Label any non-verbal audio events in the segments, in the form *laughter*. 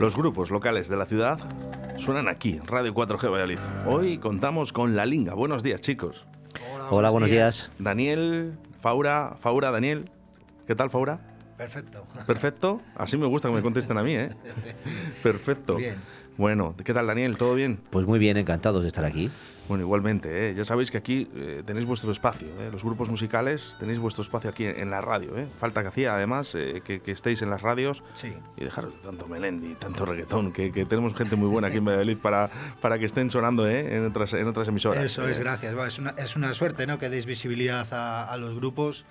Los grupos locales de la ciudad suenan aquí, Radio 4G Valladolid. Hoy contamos con La Linga. Buenos días, chicos. Hola, buenos, días. Daniel, Faura, Faura, Daniel. ¿Qué tal, Faura? Perfecto. Perfecto. Así me gusta que me contesten a mí, ¿eh? *laughs* Perfecto. Bien. Bueno, ¿qué tal, Daniel? ¿Todo bien? Pues muy bien, encantados de estar aquí. Bueno, igualmente, ¿eh? ya sabéis que aquí eh, tenéis vuestro espacio, ¿eh? los grupos musicales tenéis vuestro espacio aquí en, la radio. ¿eh? Falta que hacía, además, eh, que, que, estéis en las radios sí. y dejaros de tanto melendi, tanto reggaetón, que, que, tenemos gente muy buena aquí en Valladolid para, para que estén sonando ¿eh? en, otras, en otras emisoras. Eso es, gracias. Bueno, es, una, es una suerte ¿no? que deis visibilidad a, a los grupos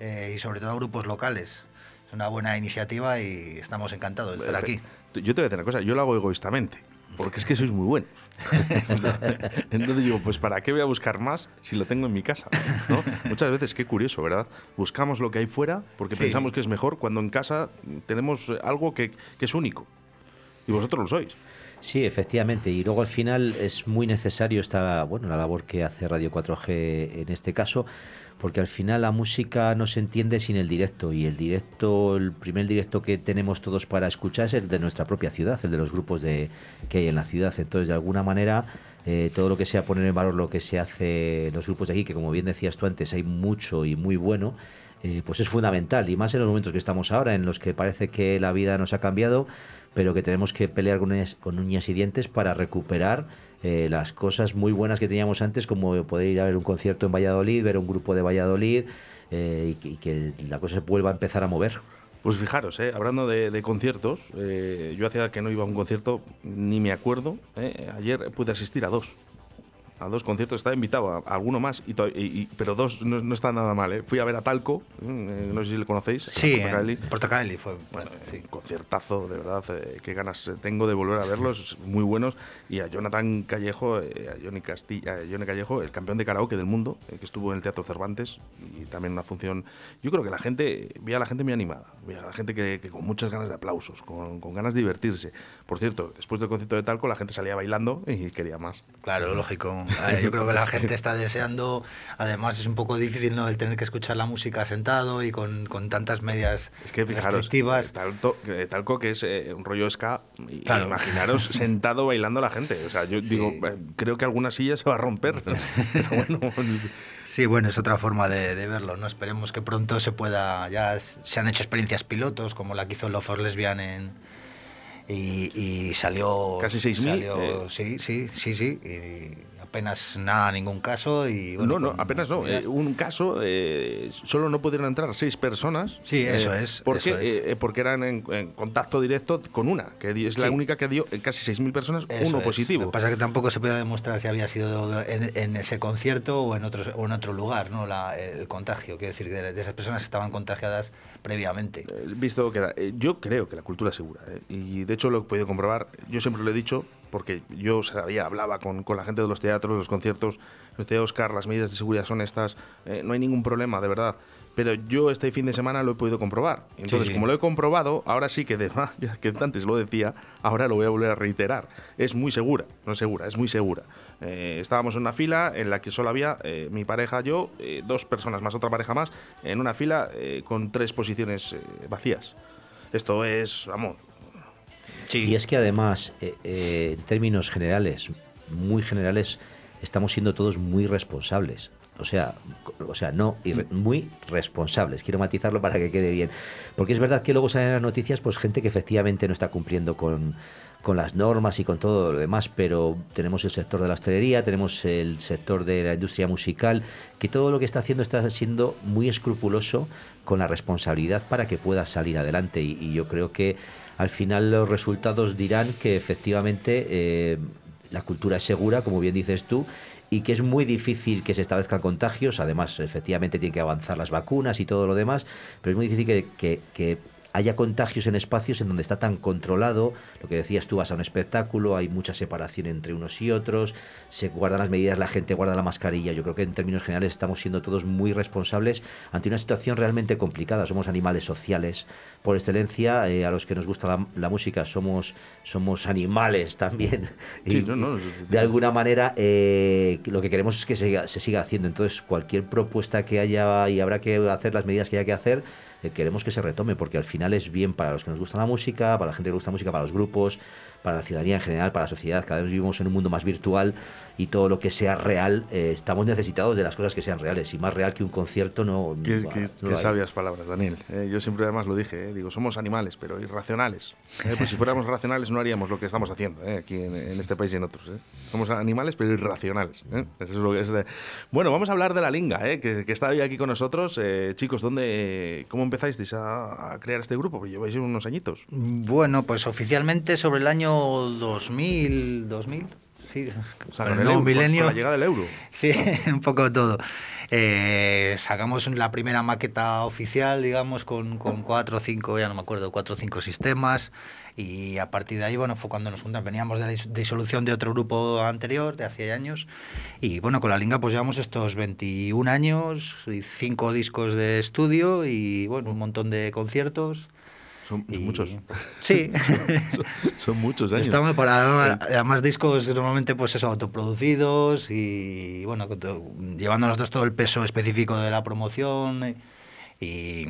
y sobre todo a grupos locales. Es una buena iniciativa y estamos encantados de estar aquí. Yo te voy a decir una cosa, yo lo hago egoístamente porque es que sois muy buenos. *laughs* Entonces digo, pues ¿para qué voy a buscar más si lo tengo en mi casa? ¿no? Muchas veces, qué curioso, ¿verdad? Buscamos lo que hay fuera porque sí. pensamos que es mejor cuando en casa tenemos algo que, que es único. Y vosotros lo sois. Sí, efectivamente. Y luego al final es muy necesario esta, bueno, la labor que hace Radio 4G en este caso, porque al final la música no se entiende sin el directo y el directo, el primer directo que tenemos todos para escuchar es el de nuestra propia ciudad, el de los grupos de, que hay en la ciudad. Entonces, de alguna manera, eh, todo lo que sea poner en valor lo que se hace los grupos de aquí, que como bien decías tú antes, hay mucho y muy bueno. Eh, pues es fundamental y más en los momentos que estamos ahora en los que parece que la vida nos ha cambiado pero que tenemos que pelear con con uñas y dientes para recuperar eh, las cosas muy buenas que teníamos antes, como poder ir a ver un concierto en Valladolid, ver un grupo de Valladolid eh, y, que la cosa se vuelva a empezar a mover. Pues fijaros, eh, hablando de, de conciertos, eh, yo hacía que no iba a un concierto, ni me acuerdo, ayer pude asistir a dos a dos conciertos, estaba invitado a, a alguno más, y, y, pero dos no, no, está nada mal. ¿eh? Fui a ver a Talco, eh, no sé si le conocéis. Sí, Portacaeli. Portacaeli fue. Bueno, sí. conciertazo, de verdad. Eh, qué ganas tengo de volver a verlos, muy buenos. Y a Jonathan Callejo, eh, a Johnny, Castilla, a Johnny Callejo, el campeón de karaoke del mundo, eh, que estuvo en el Teatro Cervantes, y también una función. Yo creo que la gente, vi a la gente muy animada, vi a la gente que, que con muchas ganas de aplausos, con, con, ganas de divertirse. Por cierto, después del concierto de Talco, la gente salía bailando y quería más. Claro, lógico. *laughs* Yo creo que la gente está deseando, además es un poco difícil ¿no? el tener que escuchar la música sentado y con, con tantas medias es que fijaros, talco, talco que es eh, un rollo ska, y claro. imaginaros *laughs* sentado bailando la gente. O sea, yo sí. digo, eh, creo que alguna silla se va a romper. *laughs* Pero bueno. Sí, bueno, es otra forma de, de, verlo, ¿no? Esperemos que pronto se pueda, ya se han hecho experiencias pilotos, como la que hizo Love for Lesbian en, y, y, salió... Casi 6.000. Eh. Sí, sí, sí, sí. Y, apenas nada, ningún caso. Y, bueno, no, no, apenas no. Eh, un caso, eh, solo no pudieron entrar seis personas. Sí, eso eh, es. Porque, eso es. porque eran en, en, contacto directo con una, que es la sí. única que dio casi 6.000 personas, eso uno es. positivo. Lo que pasa es que tampoco se puede demostrar si había sido en, en ese concierto o en otro, o en otro lugar, ¿no? La, el contagio. Quiero decir, de, de esas personas que estaban contagiadas previamente. Visto que yo creo que la cultura es segura. Y de hecho lo he podido comprobar. Yo siempre lo he dicho, porque yo sabía, hablaba con, con, la gente de los teatros, los conciertos, nos decía Oscar, las medidas de seguridad son estas, eh, no hay ningún problema, de verdad. Pero yo este fin de semana lo he podido comprobar. Entonces, sí, como lo he comprobado, ahora sí que, de, *laughs* que antes lo decía, ahora lo voy a volver a reiterar. Es muy segura, no es segura, es muy segura. Eh, estábamos en una fila en la que solo había eh, mi pareja, yo, eh, dos personas más, otra pareja más, en una fila con tres posiciones vacías. Esto es, vamos, Sí. Y es que además, en términos generales, muy generales, estamos siendo todos muy responsables. O sea, o sea, no, muy responsables. Quiero matizarlo para que quede bien. Porque es verdad que luego salen las noticias, pues gente que efectivamente no está cumpliendo con, con las normas y con todo lo demás, pero tenemos el sector de la hostelería, tenemos el sector de la industria musical, que todo lo que está haciendo está siendo muy escrupuloso con la responsabilidad para que pueda salir adelante. Y, yo creo que al final los resultados dirán que efectivamente eh, la cultura es segura, como bien dices tú, y que es muy difícil que se establezcan contagios. Además, efectivamente, tienen que avanzar las vacunas y todo lo demás, pero es muy difícil que haya contagios en espacios en donde está tan controlado, lo que decías tú, vas a un espectáculo, hay mucha separación entre unos y otros, se guardan las medidas, la gente guarda la mascarilla. Yo creo que en términos generales estamos siendo todos muy responsables ante una situación realmente complicada. Somos animales sociales por excelencia, eh, a los que nos gusta la, la, música somos, somos animales también. *laughs* Sí, y, no, no, de alguna manera eh, lo que queremos es que se, se siga haciendo. Entonces cualquier propuesta que haya y habrá que hacer las medidas que haya que hacer, queremos que se retome porque al final es bien para los que nos gusta la música, para la gente que gusta la música, para los grupos, para la ciudadanía en general, para la sociedad. Cada vez vivimos en un mundo más virtual y todo lo que sea real, eh, estamos necesitados de las cosas que sean reales. Y más real que un concierto no. Qué, sabias palabras, Daniel. Eh, yo siempre además lo dije, eh, digo, somos animales, pero irracionales. pues si fuéramos *laughs* racionales no haríamos lo que estamos haciendo aquí en, este país y en otros. Somos animales, pero irracionales. Eso es lo que es Bueno, vamos a hablar de la Linga, que, que, está hoy aquí con nosotros. chicos, ¿dónde, ¿cómo empezáis a, a crear este grupo? Porque lleváis unos añitos. Bueno, pues oficialmente sobre el año 2000, 2000, sí, el milenio. la llegada del euro. Sí, *laughs* un poco todo. Eh, sacamos la primera maqueta oficial, digamos, con, con cuatro o cinco, ya no me acuerdo, cuatro o cinco sistemas. Y a partir de ahí, bueno, fue cuando nos juntamos. Veníamos de la disolución de otro grupo anterior, de hace años. Y bueno, con la Linga pues llevamos estos 21 años, cinco discos de estudio y bueno, un montón de conciertos. Son, muchos. Sí. *laughs* son, muchos años. Estamos para además discos normalmente pues eso, autoproducidos y bueno, llevando nosotros todo el peso específico de la promoción y,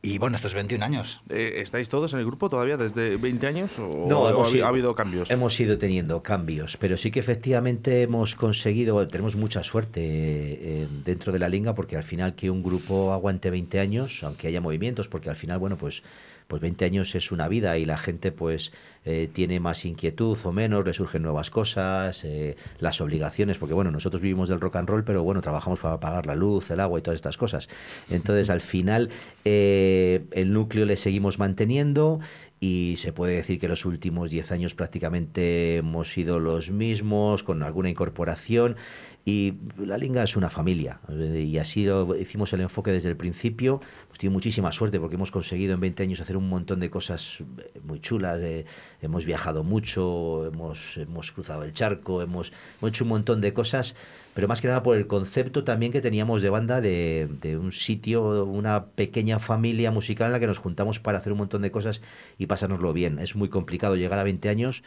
y bueno, estos 21 años. Eh, ¿Estáis todos en el grupo todavía desde 20 años o no, ha, habido cambios? Hemos ido teniendo cambios, pero sí que efectivamente hemos conseguido, tenemos mucha suerte eh, dentro de la linga porque al final que un grupo aguante 20 años, aunque haya movimientos, porque al final, bueno, pues pues 20 años es una vida y la gente pues eh, tiene más inquietud o menos, le surgen nuevas cosas, eh, las obligaciones, porque bueno, nosotros vivimos del rock and roll, pero bueno, trabajamos para pagar la luz, el agua y todas estas cosas. Entonces al final eh, el núcleo le seguimos manteniendo y se puede decir que los últimos 10 años prácticamente hemos sido los mismos, con alguna incorporación. Y la Linga es una familia, y así lo hicimos el enfoque desde el principio. Pues tiene muchísima suerte porque hemos conseguido en 20 años hacer un montón de cosas muy chulas. Eh, hemos viajado mucho, hemos, hemos cruzado el charco, hemos, hemos, hecho un montón de cosas, pero más que nada por el concepto también que teníamos de banda de, de un sitio, una pequeña familia musical en la que nos juntamos para hacer un montón de cosas y pasárnoslo bien. Es muy complicado llegar a 20 años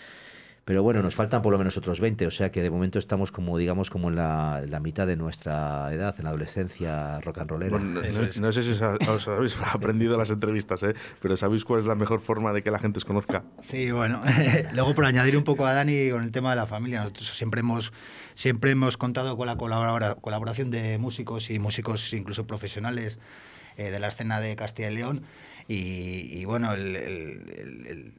pero bueno, nos faltan por lo menos otros 20, o sea que de momento estamos como, digamos, como en la, mitad de nuestra edad, en la adolescencia rock and rollera. no, sé si os, habéis *laughs* aprendido las entrevistas, ¿eh? pero ¿sabéis cuál es la mejor forma de que la gente os conozca? Sí, bueno, *laughs* luego por añadir un poco a Dani con el tema de la familia, nosotros siempre hemos, siempre hemos contado con la colaboración de músicos y músicos incluso profesionales eh, de la escena de Castilla y León y, bueno, el,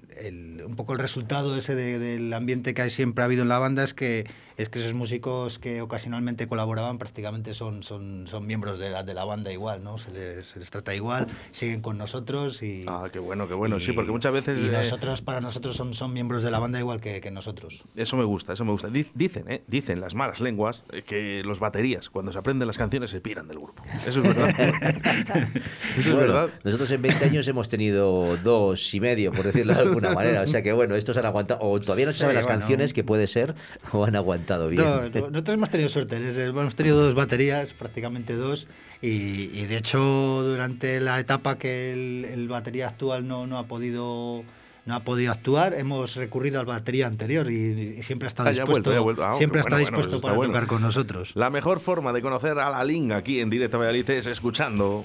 un poco el resultado ese del ambiente que siempre ha habido en la banda es que, es que esos músicos que ocasionalmente colaboraban prácticamente son, son, son miembros de la, de la banda igual, ¿no? Se les, trata igual, siguen con nosotros y... Ah, qué bueno, qué bueno, sí, porque muchas veces... Y eh, para nosotros, son, son miembros de la banda igual que, que nosotros. Eso me gusta, eso me gusta. Dicen, ¿eh? Dicen las malas lenguas eh, que los baterías, cuando se aprenden las canciones, se piran del grupo. Eso es verdad. *laughs* eso es verdad. Nosotros en 20 años hemos tenido dos y medio, por decirlo de alguna *laughs* manera. O sea que bueno, estos han aguantado, o todavía no se saben las canciones, que puede ser, o han aguantado bien. nosotros hemos tenido suerte, hemos tenido dos baterías, prácticamente dos, y, de hecho durante la etapa que el, batería actual no, no ha podido no ha podido actuar, hemos recurrido al batería anterior y, siempre ha estado ah, dispuesto, ah, siempre está dispuesto para tocar con nosotros. La mejor forma de conocer a la Linga aquí en Directo Valladolid es escuchando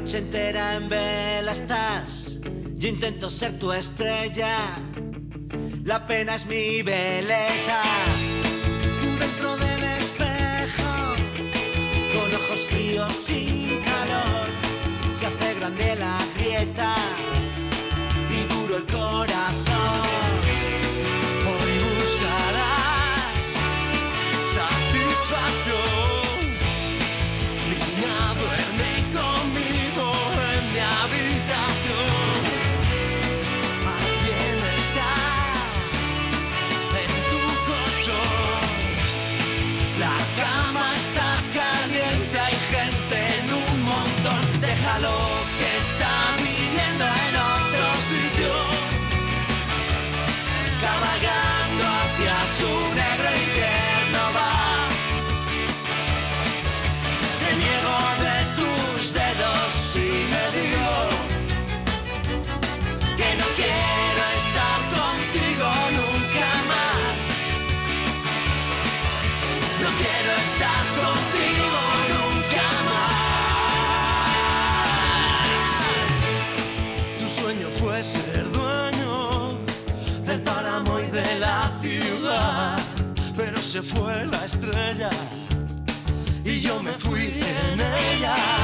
noche entera en vela estás. Yo intento ser tu estrella, la pena es mi belleza. Dentro del espejo, con ojos fríos sin calor, se hace grande la grieta y duro el corazón. Se fue la estrella y yo me fui en ella.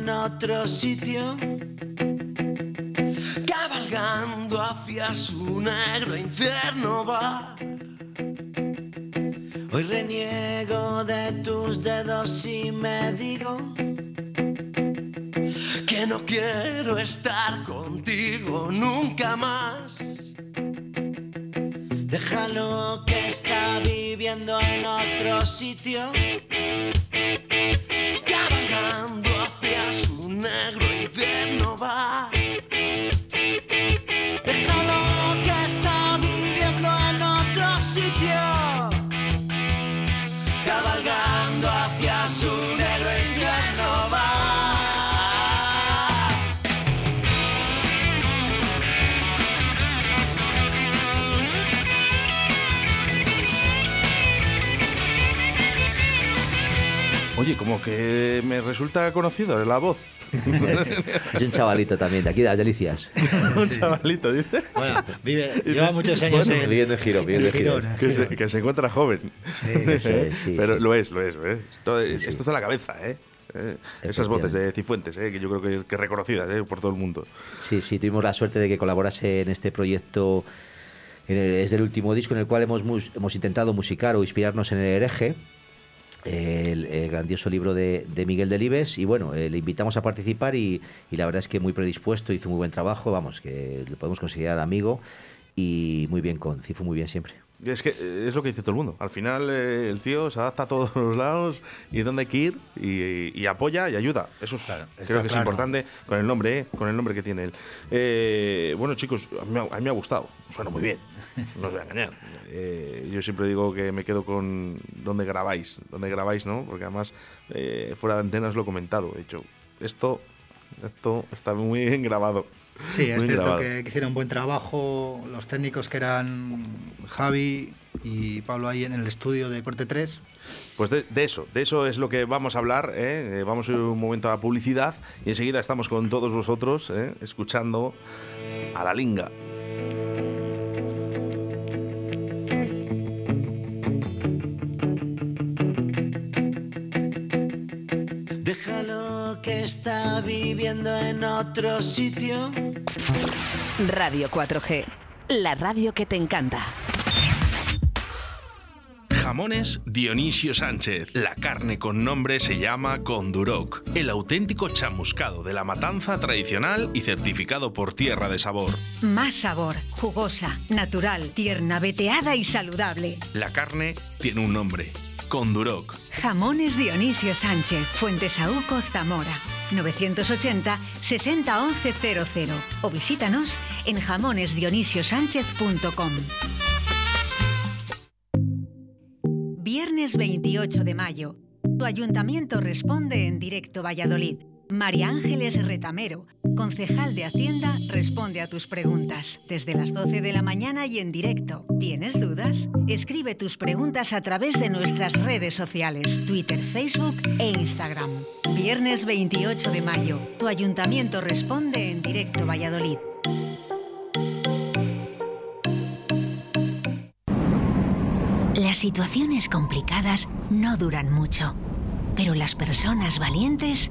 En otro sitio. Cabalgando hacia su negro infierno va. Hoy reniego de tus dedos y me digo que no quiero estar contigo nunca más. Déjalo que está viviendo en otro sitio. Como que me resulta conocido la voz. *laughs* Es un chavalito también, de aquí de las delicias. *laughs* Un chavalito, dice. Bueno, vive, *laughs* lleva muchos años Bueno, en, viviendo en Giro, viviendo en Giro. Que se, que se encuentra joven. Eso es, sí, Pero sí. lo es, lo es. ¿eh? Esto, Sí, sí. esto está en la cabeza, ¿eh? Eh, Esas voces de Cifuentes, ¿eh? que yo creo que, que reconocidas ¿eh? por todo el mundo. Sí, sí, tuvimos la suerte de que colaborase en este proyecto. en el- es del último disco en el cual hemos, hemos intentado musicar o inspirarnos en el hereje, el, el grandioso libro de, de Miguel Delibes. Y bueno, eh, le invitamos a participar y, y la verdad es que muy predispuesto, hizo muy buen trabajo. Vamos, que le podemos considerar amigo y muy bien con Cifu, muy bien siempre. Es que eh, es lo que dice todo el mundo. Al final eh, el tío se adapta a todos *laughs* los lados y dónde hay que ir y, y apoya y ayuda. Eso es- Claro, creo que es importante con el nombre, ¿eh? con el nombre que tiene él. Eh, bueno, chicos, a mí, me ha- a mí me ha gustado. Suena muy bien. No os voy a engañar. *laughs* Eh, yo siempre digo que me quedo con donde grabáis, donde grabáis, ¿no? Porque además fuera de antenas lo he comentado. He dicho, esto, esto está muy bien grabado. Sí, es Muy cierto grabado. que, hicieron un buen trabajo los técnicos que eran Javi y Pablo ahí en el estudio de Corte 3. Pues de, de eso, de eso es lo que vamos a hablar. ¿eh? Eh, Vamos a ir un momento a la publicidad y enseguida estamos con todos vosotros ¿eh? escuchando a la linga. Déjalo que está viviendo en otro sitio. Radio 4G, la radio que te encanta. Jamones Dionisio Sánchez. La carne con nombre se llama Conduroc, el auténtico chamuscado de la matanza tradicional y certificado por Tierra de Sabor. Más sabor, jugosa, natural, tierna, veteada y saludable. La carne tiene un nombre, Conduroc. Jamones Dionisio Sánchez, Fuentesauco, Zamora. 980 60 11 00 o visítanos en jamonesdionisiosánchez.com. Viernes 28 de mayo. Tu ayuntamiento responde en directo Valladolid. María Ángeles Retamero, concejal de Hacienda, responde a tus preguntas desde las 12 de la mañana y en directo. ¿Tienes dudas? Escribe tus preguntas a través de nuestras redes sociales, Twitter, Facebook e Instagram. Viernes 28 de mayo, tu ayuntamiento responde en directo Valladolid. Las situaciones complicadas no duran mucho, pero las personas valientes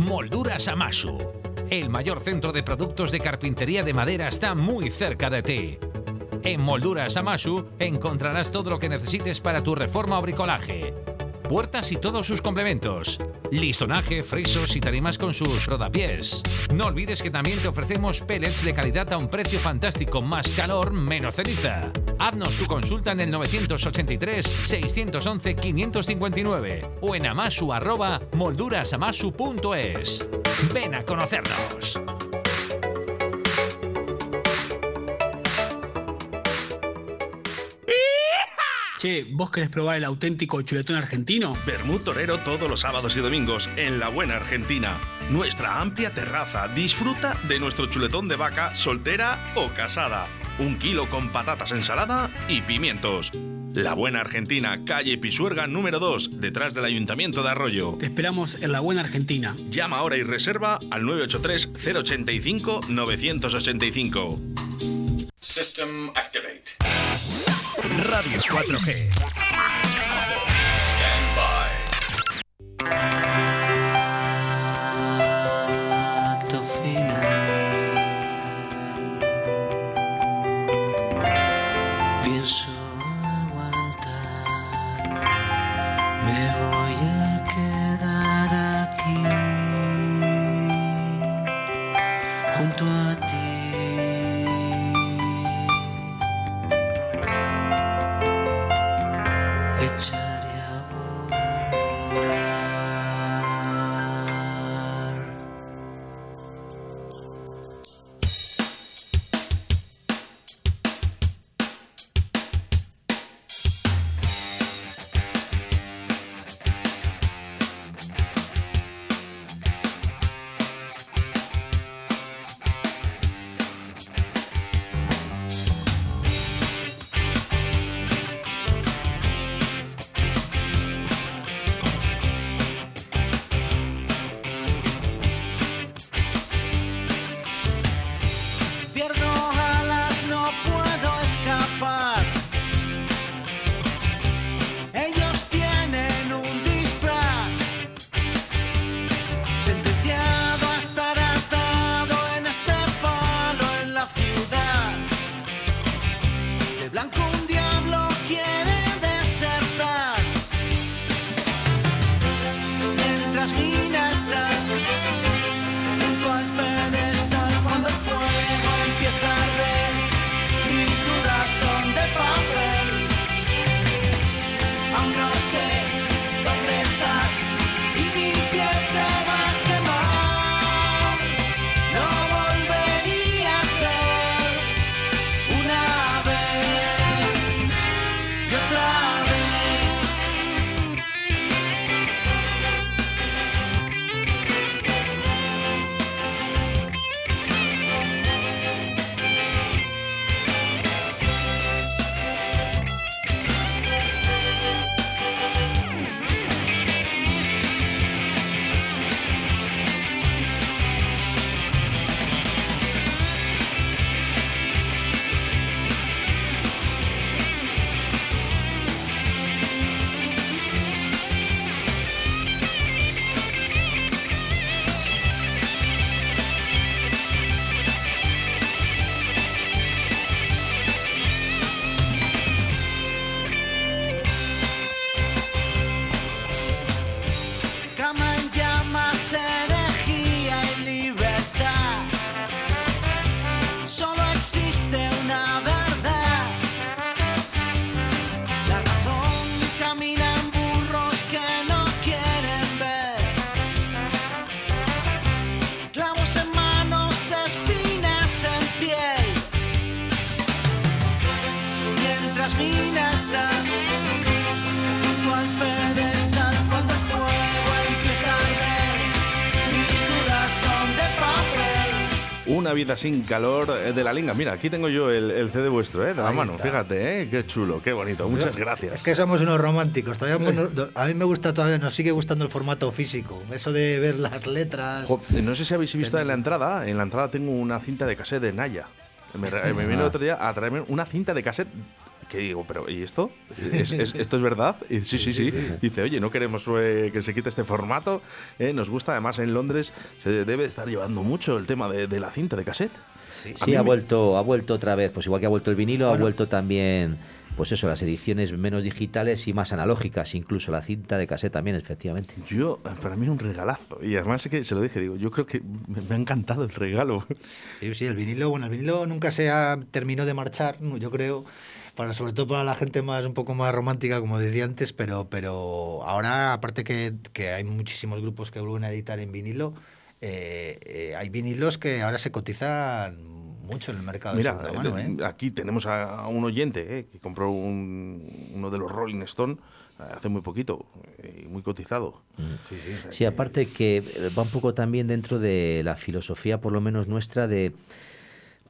Molduras Amasu. El mayor centro de productos de carpintería de madera está muy cerca de ti. En Molduras Amasu encontrarás todo lo que necesites para tu reforma o bricolaje. Puertas y todos sus complementos. Listonaje, frisos y tarimas con sus rodapiés. No olvides que también te ofrecemos pellets de calidad a un precio fantástico, más calor, menos ceniza. Haznos tu consulta en el 983-611-559 o en amasu arroba moldurasamasu.es. Ven a conocernos. Che, ¿vos querés probar el auténtico chuletón argentino? Bermú Torero todos los sábados y domingos en La Buena Argentina. Nuestra amplia terraza. Disfruta de nuestro chuletón de vaca soltera o casada. Un kilo con patatas ensalada y pimientos. La Buena Argentina, calle Pisuerga número 2, detrás del Ayuntamiento de Arroyo. Te esperamos en La Buena Argentina. Llama ahora y reserva al 983-085-985. System activate. Radio 4G. Stand by. Vida sin calor eh, de la linga. Mira, aquí tengo yo el, CD vuestro, ¿eh? De la mano. Fíjate, ¿eh? Qué chulo, qué bonito. Muchas gracias. Es que somos unos románticos. Todavía *laughs* a mí me gusta todavía, nos sigue gustando el formato físico. Eso de ver las letras. no sé si habéis visto en la entrada. En la entrada tengo una cinta de cassette de Naya. Me, me vino el otro día a traerme una cinta de cassette ¿Qué digo? ¿Pero y esto? esto es verdad? Y, sí, sí, sí, Dice, oye, no queremos eh, que se quite este formato. Eh, nos gusta, además en Londres se debe estar llevando mucho el tema de, la cinta de cassette. Sí, ha, vuelto, ha vuelto otra vez. Pues igual que ha vuelto el vinilo, ha vuelto también pues eso, las ediciones menos digitales y más analógicas, incluso la cinta de cassette también, efectivamente. Yo, para mí es un regalazo. Y además es que se lo dije, digo, yo creo que me, ha encantado el regalo. Sí, sí, el vinilo, bueno, el vinilo nunca se ha terminó de marchar, yo creo para sobre todo para la gente más un poco más romántica, como decía antes, pero, pero ahora, aparte que, que hay muchísimos grupos que vuelven a editar en vinilo, eh, eh, hay vinilos que ahora se cotizan mucho en el mercado. Mira, ¿eh? aquí tenemos a, un oyente que compró uno de los Rolling Stone hace muy poquito, muy cotizado. Mm. Sí, sí, sí, aparte que va un poco también dentro de la filosofía, por lo menos nuestra, de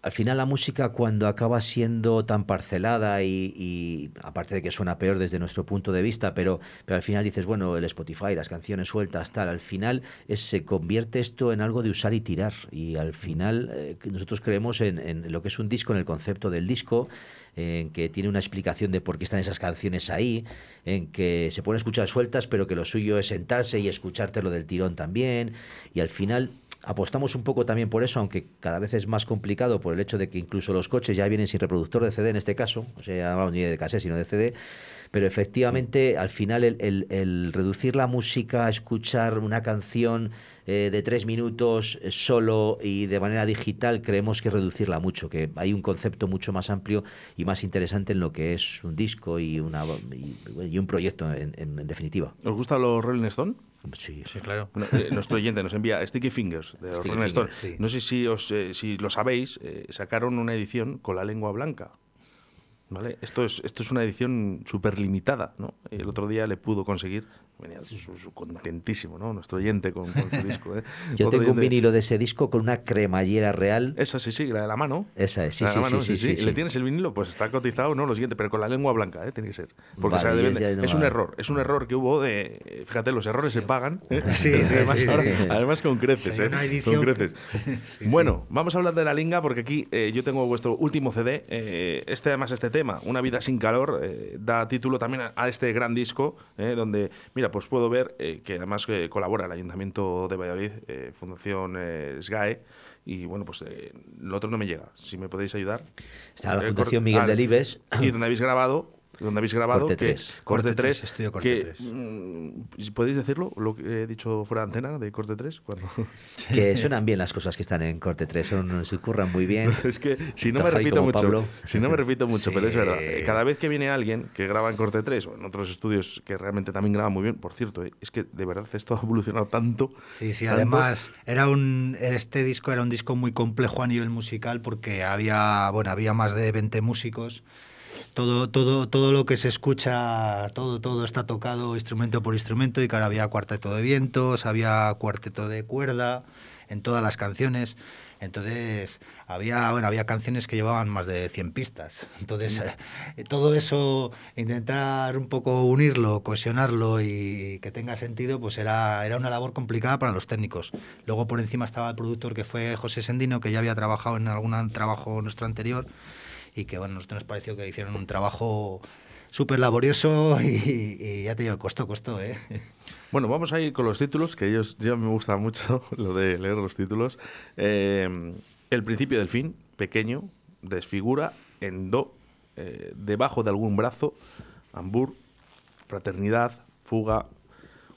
al final la música cuando acaba siendo tan parcelada y, aparte de que suena peor desde nuestro punto de vista, pero, pero al final dices, bueno, el Spotify, las canciones sueltas, tal, al final se convierte esto en algo de usar y tirar. Y al final eh, nosotros creemos en, en, lo que es un disco, en el concepto del disco, en que tiene una explicación de por qué están esas canciones ahí, en que se pueden escuchar sueltas, pero que lo suyo es sentarse y escuchártelo del tirón también. Y al final apostamos un poco también por eso, aunque cada vez es más complicado por el hecho de que incluso los coches ya vienen sin reproductor de CD en este caso, o sea, no ni de cassette, sino de CD, pero efectivamente al final el, reducir la música escuchar una canción eh, de tres minutos eh, solo y de manera digital creemos que reducirla mucho, que hay un concepto mucho más amplio y más interesante en lo que es un disco y, una, y, un proyecto en, en, definitiva. ¿Os gustan los Rolling Stone? Sí, sí, claro. Eh, nuestro oyente nos envía Sticky Fingers de Rolling Stone. No sé si, os, eh, si lo sabéis, eh, sacaron una edición con la lengua blanca. ¿Vale? Esto es, esto es una edición súper limitada. ¿no? El otro día le pudo conseguir venía su, contentísimo, ¿no? Nuestro oyente con, con disco. ¿eh? *laughs* Yo tengo un vinilo de ese disco con una cremallera real. Esa sí, sí, la de la mano. Esa es, sí, sí, sí, sí, sí, ¿Le tienes el vinilo? Pues está cotizado, ¿no? Lo siguiente, pero con la lengua blanca, ¿eh? Tiene que ser. Porque es un error, es un error que hubo de... Fíjate, los errores se pagan. ¿eh? *laughs* Sí, además, además con creces, ¿eh? Con creces. *laughs* bueno, vamos a hablar de la linga porque aquí eh, yo tengo vuestro último CD. Eh, este además, este tema, Una vida sin calor, da título también a, a este gran disco, donde, mira, pues puedo ver eh, que además eh, colabora el Ayuntamiento de Valladolid, eh, Fundación SGAE, y bueno, pues lo otro no me llega. Si me podéis ayudar. Está la Fundación Miguel Delibes. Y donde habéis grabado donde habéis grabado. Corte 3. Corte 3. Estudio Corte 3. Mm, ¿Podéis decirlo? Lo que he dicho fuera de antena de Corte 3. Cuando... *laughs* Que suenan bien las cosas que están en Corte 3, son, se curran muy bien. *laughs* es que si no me repito mucho, si no me repito mucho, pero es verdad. Cada vez que viene alguien que graba en Corte 3 o en otros estudios que realmente también graba muy bien, por cierto, eh, es que de verdad esto *laughs* ha evolucionado tanto. Sí, sí, además era un, este disco era un disco muy complejo a nivel musical porque había, bueno, había más de 20 músicos todo, todo, todo lo que se escucha, todo, todo está tocado instrumento por instrumento y que ahora había cuarteto de vientos, había cuarteto de cuerda en todas las canciones. Entonces, había, bueno, había canciones que llevaban más de 100 pistas. Entonces, eh, todo eso, intentar un poco unirlo, cohesionarlo y que tenga sentido, pues era, era una labor complicada para los técnicos. Luego, por encima estaba el productor que fue José Sendino, que ya había trabajado en algún trabajo nuestro anterior y que bueno, nosotros nos pareció que hicieron un trabajo súper laborioso *laughs* y, ya te digo, costó, costó, ¿eh? *laughs* Bueno, vamos a ir con los títulos, que ellos ya me gusta mucho *laughs* lo de leer los títulos. Eh, el principio del fin, pequeño, desfigura, en do, eh, debajo de algún brazo, ambur, fraternidad, fuga,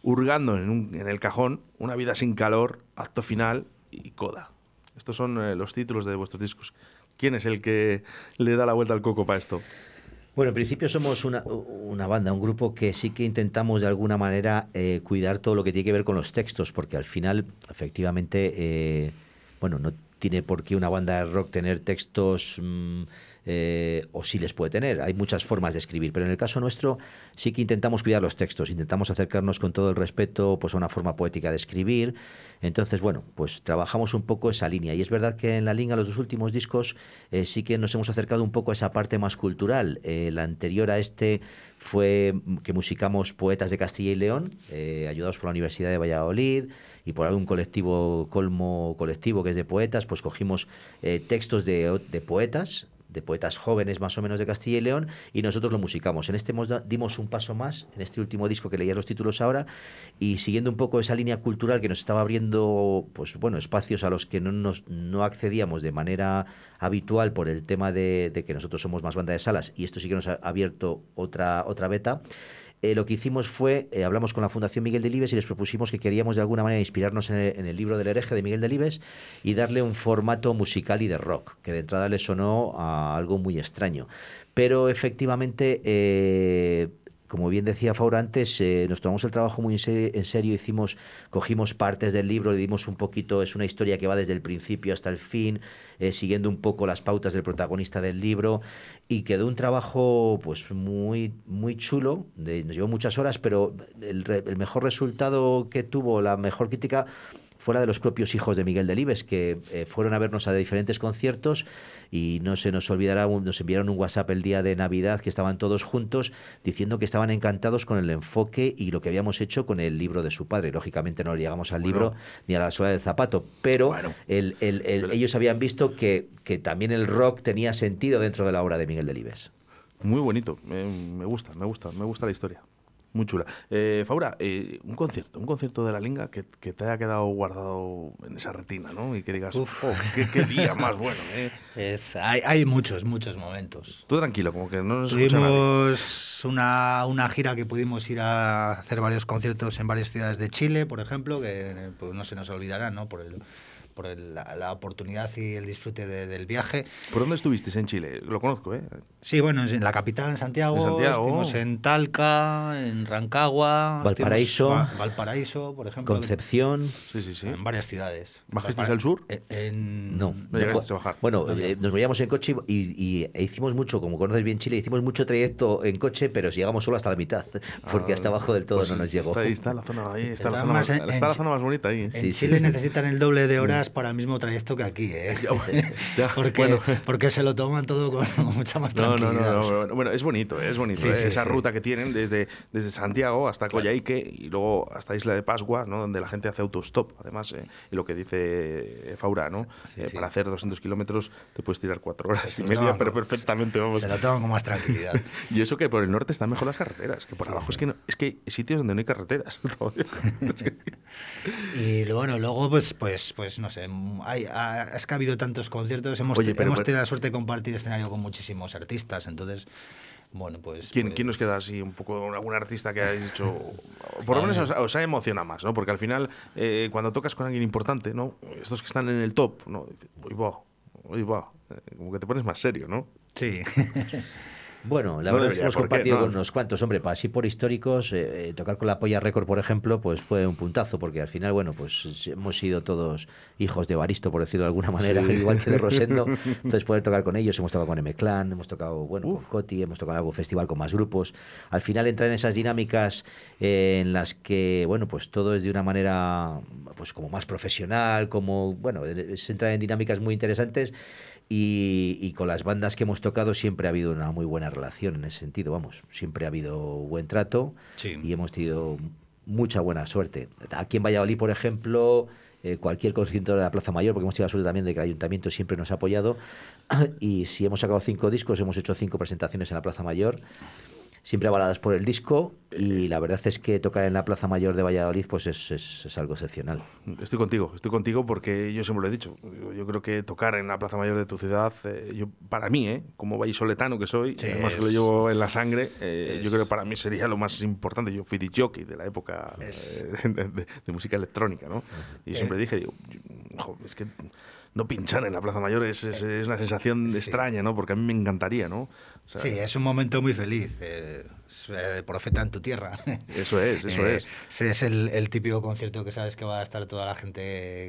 hurgando en, en, el cajón, una vida sin calor, acto final y coda. Estos son eh, los títulos de vuestros discos. ¿Quién es el que le da la vuelta al coco para esto? Bueno, en principio somos una, banda, un grupo que sí que intentamos de alguna manera eh, cuidar todo lo que tiene que ver con los textos, porque al final, efectivamente, eh, bueno, no tiene por qué una banda de rock tener textos mm, eh, o sí les puede tener. Hay muchas formas de escribir, pero en el caso nuestro sí que intentamos cuidar los textos, intentamos acercarnos con todo el respeto pues, a una forma poética de escribir. Entonces, bueno, pues trabajamos un poco esa línea. Y es verdad que en la línea, los dos últimos discos, eh, sí que nos hemos acercado un poco a esa parte más cultural. el anterior a este fue que musicamos poetas de Castilla y León, ayudados por la Universidad de Valladolid y por algún colectivo, colmo colectivo que es de poetas, pues cogimos textos de poetas de poetas jóvenes más o menos de Castilla y León y nosotros lo musicamos. En este dimos un paso más, en este último disco que leías los títulos ahora, y siguiendo un poco esa línea cultural que nos estaba abriendo pues bueno, espacios a los que no, nos, no accedíamos de manera habitual por el tema de, de que nosotros somos más banda de salas y esto sí que nos ha abierto otra, otra beta. Eh, lo que hicimos fue, eh, hablamos con la Fundación Miguel Delibes y les propusimos que queríamos de alguna manera inspirarnos en el, libro del hereje de Miguel Delibes y darle un formato musical y de rock, que de entrada le sonó a algo muy extraño. Pero efectivamente eh, como bien decía Faura antes, eh, nos tomamos el trabajo muy en serio, hicimos, cogimos partes del libro, le dimos un poquito, es una historia que va desde el principio hasta el fin, eh, siguiendo un poco las pautas del protagonista del libro, y quedó un trabajo pues muy, muy chulo, nos llevó muchas horas, pero el, el mejor resultado que tuvo, la mejor crítica, fuera de los propios hijos de Miguel Delibes, que eh, fueron a vernos a diferentes conciertos y no se nos olvidará, nos enviaron un WhatsApp el día de Navidad que estaban todos juntos diciendo que estaban encantados con el enfoque y lo que habíamos hecho con el libro de su padre. Lógicamente no llegamos al libro ni a la suela del zapato, pero ellos habían visto que, que también el rock tenía sentido dentro de la obra de Miguel Delibes. Muy bonito, me gusta, me gusta, me gusta la historia. Muy chula. Eh, Faura, eh, un concierto, un concierto de la Linga que, te haya quedado guardado en esa retina, ¿no? Y que digas, oh, qué, día más bueno, ¿eh? *laughs* Es, hay, hay, muchos, muchos momentos. Tú tranquilo, como que no nos Tuvimos una, una, gira que pudimos ir a hacer varios conciertos en varias ciudades de Chile, por ejemplo, que pues, no se nos olvidará, ¿no? Por el por la, oportunidad y el disfrute del viaje. ¿Por dónde estuvisteis en Chile? Lo conozco, ¿eh? Sí, bueno, en la capital, en Santiago. En Santiago. Estuvimos en Talca, en Rancagua. Valparaíso. Valparaíso, por ejemplo. Concepción. Sí, sí, sí. En varias ciudades. ¿Bajasteis al sur? En... No. No llegasteis a bajar. Bueno, eh, nos veíamos en coche y, e hicimos mucho, como conoces bien Chile, hicimos mucho trayecto en coche, pero llegamos solo hasta la mitad, porque ah, hasta abajo del todo pues no nos llegó. Está, ahí está la zona, ahí está, la zona, más, está la zona más bonita ahí. En Chile necesitan el doble de horas para el mismo trayecto que aquí, ¿eh? *laughs* porque, porque se lo toman todo con *laughs* mucha más tranquilidad. No, no, no, bueno, es bonito, es bonito. ¿eh? Esa ruta que tienen desde, desde Santiago hasta Coyhaique y luego hasta Isla de Pascua, ¿no? donde la gente hace autostop, además, ¿eh? y lo que dice Faura, ¿no? Eh, para hacer 200 kilómetros te puedes tirar cuatro horas y media, pero perfectamente, vamos. Se lo toman con más tranquilidad. *laughs* y eso que por el norte están mejor las carreteras, que por abajo es que, no, es que hay sitios donde no hay carreteras. y bueno, luego, pues, pues, pues no sé, hay, es que ha habido tantos conciertos, hemos, hemos tenido la suerte de compartir escenario con muchísimos artistas, entonces... Bueno, pues, ¿Quién, pues ¿Quién, nos queda así un poco, algún artista que hayáis dicho, *laughs* por lo menos os, ha emocionado más, ¿no? Porque al final, eh, cuando tocas con alguien importante, ¿no? Estos que están en el top, ¿no? Uy, va, uy, va, eh, como que te pones más serio, ¿no? Sí. *laughs* Bueno, la verdad es que hemos compartido con unos cuantos, hombre, para así por históricos, eh, eh, tocar con la Polla Record, por ejemplo, pues fue un puntazo, porque al final, bueno, pues hemos sido todos hijos de Baristo, por decirlo de alguna manera, *laughs* igual que de Rosendo, *laughs* entonces poder tocar con ellos, hemos tocado con M-Clan, hemos tocado, bueno, con Coti, hemos tocado algún festival con más grupos, al final entrar en esas dinámicas eh, en las que, bueno, pues todo es de una manera, pues como más profesional, como, bueno, se entra en dinámicas muy interesantes y, con las bandas que hemos tocado siempre ha habido una muy buena relación en ese sentido, vamos, siempre ha habido buen trato y hemos tenido mucha buena suerte. Aquí en Valladolid, por ejemplo, eh, cualquier concierto de la Plaza Mayor, porque hemos tenido la suerte también de que el ayuntamiento siempre nos ha apoyado, *coughs* y si hemos sacado cinco discos, hemos hecho cinco presentaciones en la Plaza Mayor siempre avaladas por el disco y la verdad es que tocar en la Plaza Mayor de Valladolid pues es, es, algo excepcional. Estoy contigo, estoy contigo porque yo siempre lo he dicho. Yo, creo que tocar en la Plaza Mayor de tu ciudad, eh, yo para mí, eh, como vallisoletano que soy, además que lo llevo en la sangre, eh, yo creo que para mí sería lo más importante. Yo fui de jockey de la época *laughs* de, música electrónica, ¿no? Y siempre dije, digo, es que no pinchar en la Plaza Mayor es, es, una sensación extraña, ¿no? Porque a mí me encantaría, ¿no? sí, es un momento muy feliz. Eh, eh, profeta en tu tierra. *laughs* Eso es, eso eh, es. Es el, típico concierto que sabes que va a estar toda la gente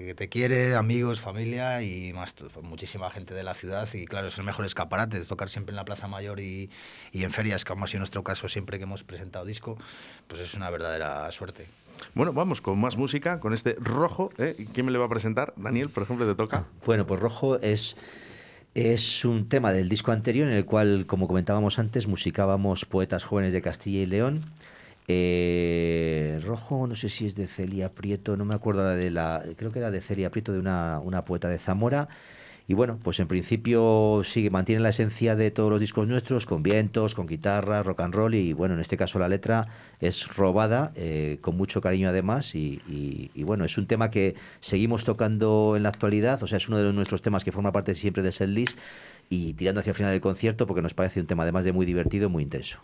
que te quiere, amigos, familia y más muchísima gente de la ciudad. Y claro, es el mejor escaparate, es tocar siempre en la Plaza Mayor y, y en ferias, como ha sido nuestro caso siempre que hemos presentado disco, pues es una verdadera suerte. Bueno, vamos con más música, con este rojo. ¿eh? ¿Quién me le va a presentar? Daniel, por ejemplo, te toca. Bueno, pues rojo es es un tema del disco anterior en el cual, como comentábamos antes, musicábamos poetas jóvenes de Castilla y León. Eh, rojo, no sé si es de Celia Prieto, no me acuerdo de la, creo que era de Celia Prieto, de una, una poeta de Zamora. Y bueno, pues en principio sigue, mantiene la esencia de todos los discos nuestros, con vientos, con guitarra, rock and roll, y bueno, en este caso la letra es robada, eh, con mucho cariño además, y, bueno, es un tema que seguimos tocando en la actualidad, o sea, es uno de nuestros temas que forma parte siempre de Setlist, y tirando hacia el final del concierto, porque nos parece un tema además de muy divertido, muy intenso.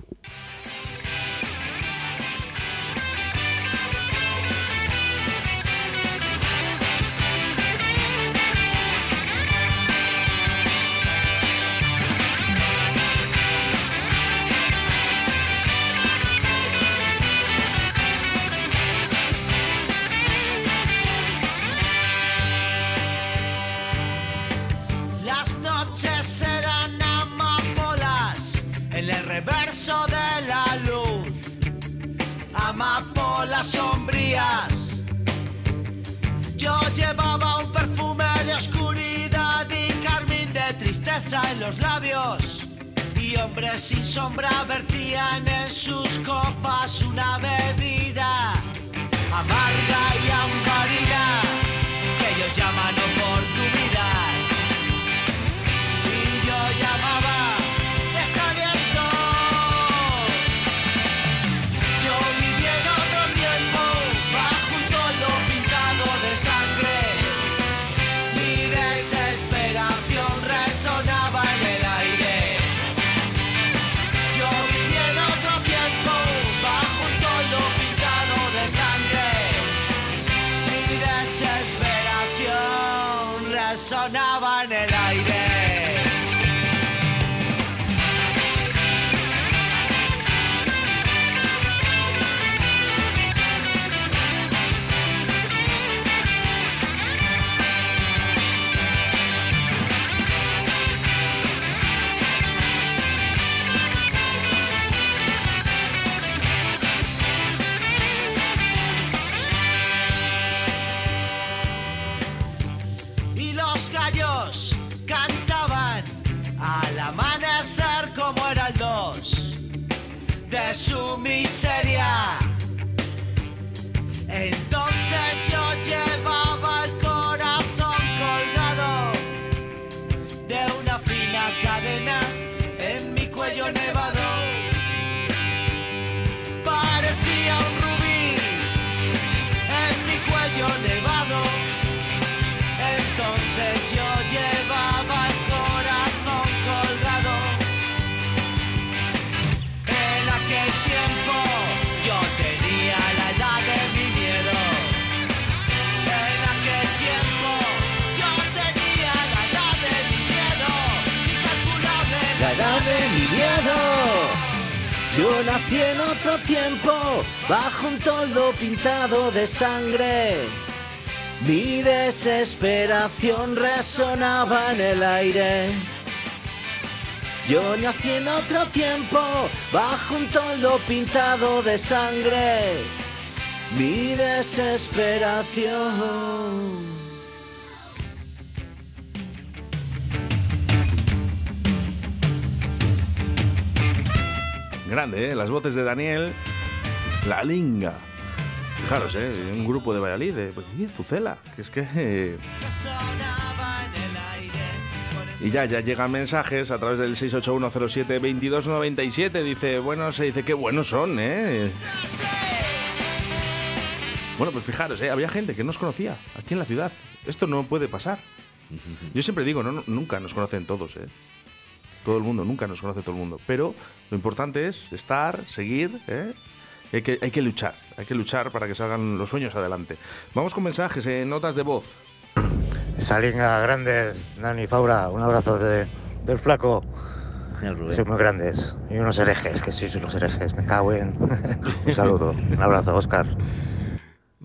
Y hombres sin sombra vertían en sus copas una bebida amarga y ambarina que ellos llaman oportunidad. Tiempo, bajo un toldo pintado de sangre. Mi desesperación resonaba en el aire. Yo nací en otro tiempo, bajo un toldo pintado de sangre. Mi desesperación. Grande, ¿eh? Las voces de Daniel, La Linga. Fijaros, ¿eh? Un grupo de Valladolid, de pues, Pucela, que es que... Eh, y ya, ya llegan mensajes a través del 681072297. Dice, bueno, se dice que buenos son, ¿eh? Bueno, pues fijaros, ¿eh? había gente que no os conocía aquí en la ciudad. Esto no puede pasar. Yo siempre digo, no, nunca nos conocen todos, ¿eh? Todo el mundo, nunca nos conoce todo el mundo. Pero lo importante es estar, seguir, ¿eh? hay, que, hay que luchar, hay que luchar para que salgan los sueños adelante. Vamos con mensajes, en notas de voz. Salinga grande, Dani Faura, un abrazo de, del flaco. Sois muy grandes. Y unos herejes, que sois unos herejes. Me cago en. *laughs* un saludo. Un abrazo, Oscar.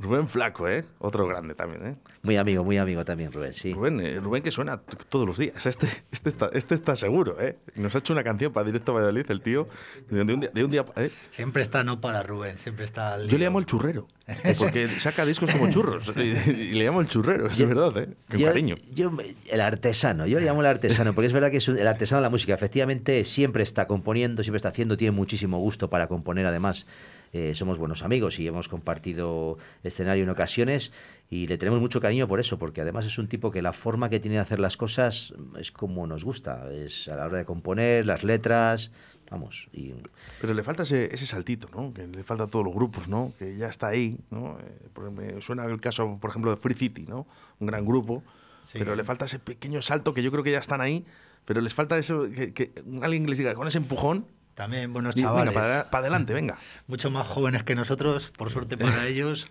Rubén Flaco, ¿eh? Otro grande también, ¿eh? Muy amigo, muy amigo también, Rubén, sí. Rubén, eh, Rubén que suena todos los días. Este, este, está, este está seguro, ¿eh? Nos ha hecho una canción para Directo a Valladolid, el tío. De un día, de un día ¿eh? Siempre está no para Rubén, siempre está... Yo le llamo el churrero, *laughs* porque saca discos como churros. Y, y le llamo el churrero, es verdad, ¿eh? Con yo, cariño. Yo, el artesano, yo le llamo el artesano, porque es verdad que es un, el artesano de la música. Efectivamente, siempre está componiendo, siempre está haciendo, tiene muchísimo gusto para componer, además. Eh, somos buenos amigos y hemos compartido escenario en ocasiones y le tenemos mucho cariño por eso, porque además es un tipo que la forma que tiene de hacer las cosas es como nos gusta, es a la hora de componer, las letras, vamos. Y... Pero le falta ese, ese saltito, ¿no? Que le falta a todos los grupos, ¿no? Que ya está ahí, ¿no? Eh, me suena el caso, por ejemplo, de Free City, ¿no? Un gran grupo, sí. pero le falta ese pequeño salto que yo creo que ya están ahí, pero les falta eso, que, que alguien les diga con ese empujón, también buenos chavales. Venga, para, para, adelante, venga. Mucho más jóvenes que nosotros, por suerte para *laughs* ellos.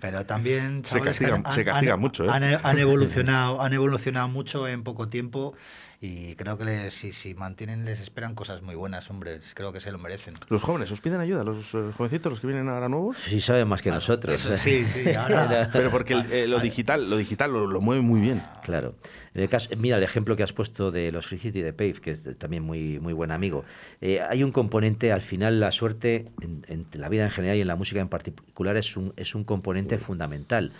Pero también se castigan, han, se castiga han, mucho. ¿eh? Han, han, *laughs* evolucionado, han evolucionado mucho en poco tiempo y creo que les, si, si, mantienen les esperan cosas muy buenas, hombre. Creo que se lo merecen. ¿Los jóvenes os piden ayuda? ¿Los uh, jovencitos, los que vienen ahora nuevos? Sí, saben más que nosotros. Eso, sí, sí. *laughs* Ahora... Pero porque el, eh, lo digital, lo, digital lo, lo, mueve muy bien. Claro. Mira el ejemplo que has puesto de los Free City de Pave, que es también muy, muy buen amigo. Eh, hay un componente, al final, la suerte en, la vida en general y en la música en particular es un, es un componente fundamental.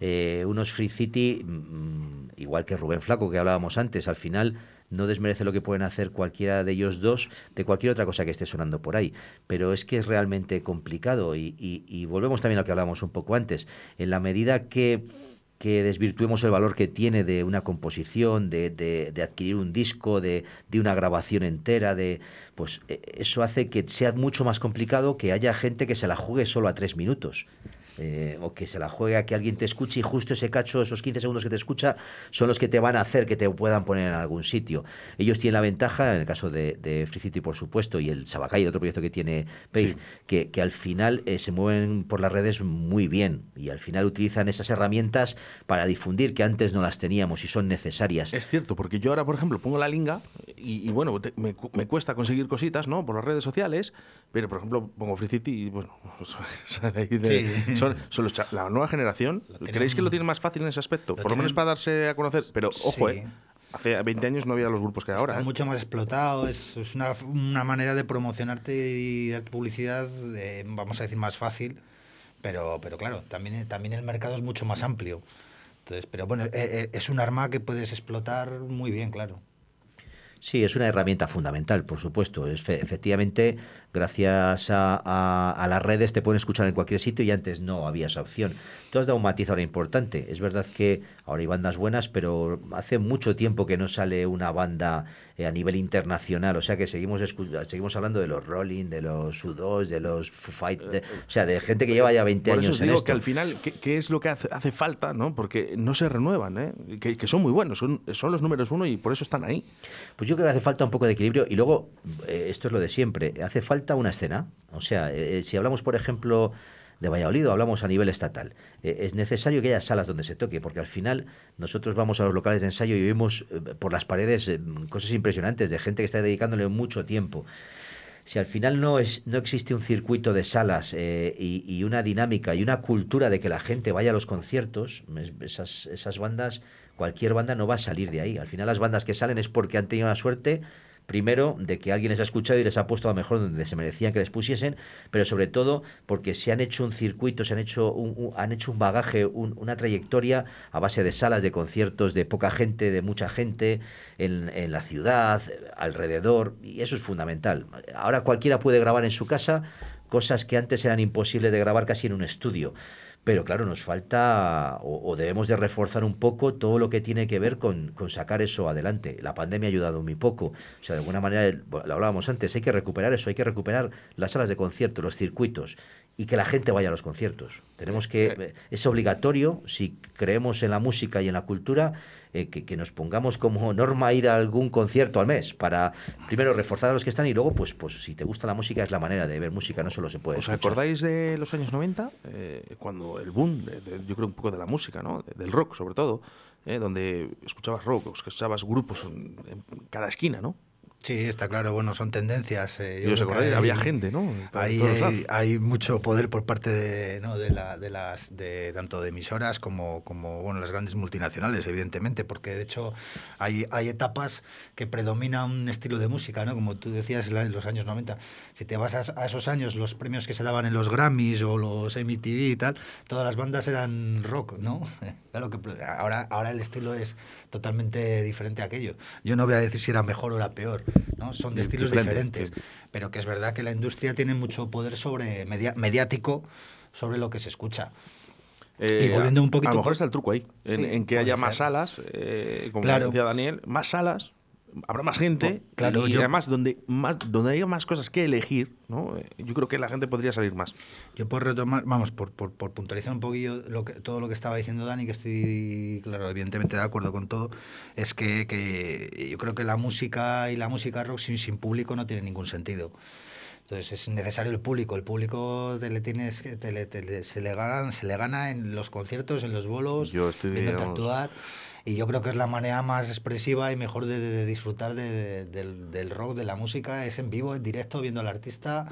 Eh, unos Free City, mmm, igual que Rubén Flaco, que hablábamos antes, al final no desmerece lo que pueden hacer cualquiera de ellos dos de cualquier otra cosa que esté sonando por ahí. Pero es que es realmente complicado y volvemos también a lo que hablábamos un poco antes. En la medida que que desvirtuemos el valor que tiene de una composición, de, de, de adquirir un disco, de, de, una grabación entera, de pues eso hace que sea mucho más complicado que haya gente que se la juegue solo a tres minutos. Eh, o que se la juegue a que alguien te escuche y justo ese cacho, esos 15 segundos que te escucha, son los que te van a hacer que te puedan poner en algún sitio. Ellos tienen la ventaja, en el caso de, de Free City, por supuesto, y el Sabacay, otro proyecto que tiene Page, sí. que, que, al final eh, se mueven por las redes muy bien y al final utilizan esas herramientas para difundir que antes no las teníamos y son necesarias. Es cierto, porque yo ahora, por ejemplo, pongo la linga y, y bueno, te, me, me, cuesta conseguir cositas, ¿no? Por las redes sociales, pero por ejemplo, pongo Free City y bueno, *laughs* sale ahí de, sí *laughs* son, son los, la nueva generación. ¿Creéis que lo tienen más fácil en ese aspecto? Por lo menos para darse a conocer. Pero ojo, sí. eh. Hace 20 años no había los grupos que hay ahora. Está ¿eh? mucho más explotado, es, es una, una, manera de promocionarte y dar publicidad, eh, vamos a decir, más fácil, pero, pero claro, también, también el mercado es mucho más amplio. Entonces, pero bueno, eh, es un arma que puedes explotar muy bien, claro. Sí, es una herramienta fundamental, por supuesto. Es fe efectivamente, gracias a, a, a, las redes te pueden escuchar en cualquier sitio y antes no había esa opción. Tú has dado un matiz ahora importante. Es verdad que ahora hay bandas buenas, pero hace mucho tiempo que no sale una banda eh, a nivel internacional. O sea que seguimos seguimos hablando de los Rolling, de los U2, de los Foo Fighters, de, o sea, de gente que lleva ya 20 Por años eso os en digo esto. que al final, ¿qué, qué es lo que hace, hace, falta? ¿no? Porque no se renuevan, ¿eh? que, que, son muy buenos, son, son los números uno y por eso están ahí. Pues yo creo que hace falta un poco de equilibrio y luego, eh, esto es lo de siempre, hace falta una escena. O sea, eh, si hablamos, por ejemplo, de Valladolid o hablamos a nivel estatal. Eh, es necesario que haya salas donde se toque, porque al final nosotros vamos a los locales de ensayo y vemos eh, por las paredes eh, cosas impresionantes de gente que está dedicándole mucho tiempo. Si al final no, es, no existe un circuito de salas eh, y, y, una dinámica y una cultura de que la gente vaya a los conciertos, esas, esas bandas, cualquier banda no va a salir de ahí. Al final las bandas que salen es porque han tenido la suerte primero de que alguien les ha escuchado y les ha puesto a lo mejor donde se merecían que les pusiesen, pero sobre todo porque se han hecho un circuito, se han hecho un, han hecho un bagaje, un, una trayectoria a base de salas de conciertos de poca gente, de mucha gente en, en, la ciudad, alrededor, y eso es fundamental. Ahora cualquiera puede grabar en su casa cosas que antes eran imposibles de grabar casi en un estudio pero claro, nos falta o, o, debemos de reforzar un poco todo lo que tiene que ver con, con, sacar eso adelante. La pandemia ha ayudado muy poco. O sea, de alguna manera, lo hablábamos antes, hay que recuperar eso, hay que recuperar las salas de concierto, los circuitos y que la gente vaya a los conciertos. Tenemos que, es obligatorio, si creemos en la música y en la cultura, eh, que, que, nos pongamos como *laughs* norma ir a algún concierto al mes para primero reforzar a los que están y luego, pues, pues si te gusta la música es la manera de ver música, no solo se puede. ¿Os escuchar. acordáis de los años 90? Eh, cuando el boom, de, de, yo creo un poco de la música, ¿no? del rock sobre todo, ¿eh? donde escuchabas rock, escuchabas grupos en, en cada esquina, ¿no? Sí, está claro, bueno, son tendencias. Eh, yo, había gente, ¿no? hay, mucho poder por parte de, ¿no? de, la, de las de tanto de emisoras como, como bueno, las grandes multinacionales, evidentemente, porque de hecho hay, hay etapas que predomina un estilo de música, ¿no? Como tú decías en los años 90. Si te vas a, esos años, los premios que se daban en los Grammys o los MTV y tal, todas las bandas eran rock, ¿no? *laughs* claro que ahora, ahora el estilo es totalmente diferente a aquello. Yo no voy a decir si era mejor o era peor, ¿no? Son de estilos diferentes, pero que es verdad que la industria tiene mucho poder sobre mediático sobre lo que se escucha. y eh, volviendo un poquito... A lo mejor está el truco ahí, en, que haya más salas, eh, como decía Daniel, más salas, habrá más gente claro, y además donde más donde haya más cosas que elegir ¿no? Eh, yo creo que la gente podría salir más yo por retomar vamos por, por, por puntualizar un poquillo lo que, todo lo que estaba diciendo Dani que estoy claro evidentemente de acuerdo con todo es que, que yo creo que la música y la música rock sin, sin público no tiene ningún sentido entonces es necesario el público. El público te le tienes, te se, le gana, se le gana en los conciertos, en los bolos, Yo estoy, actuar y yo creo que es la manera más expresiva y mejor de, disfrutar del, rock, de la música, es en vivo, en directo, viendo al artista,